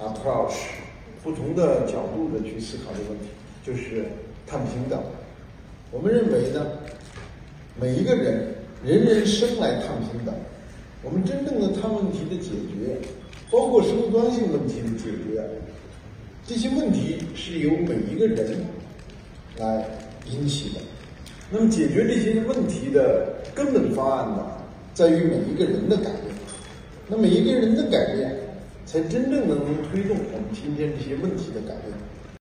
approach，不同的角度的去思考这个问题，就是碳平等。我们认为呢，每一个人人人生来碳平等。我们真正的碳问题的解决，包括生物性问题的解决，这些问题是由每一个人来引起的。那么，解决这些问题的根本方案呢，在于每一个人的改变。那每一个人的改变，才真正能推动我们今天这些问题的改变。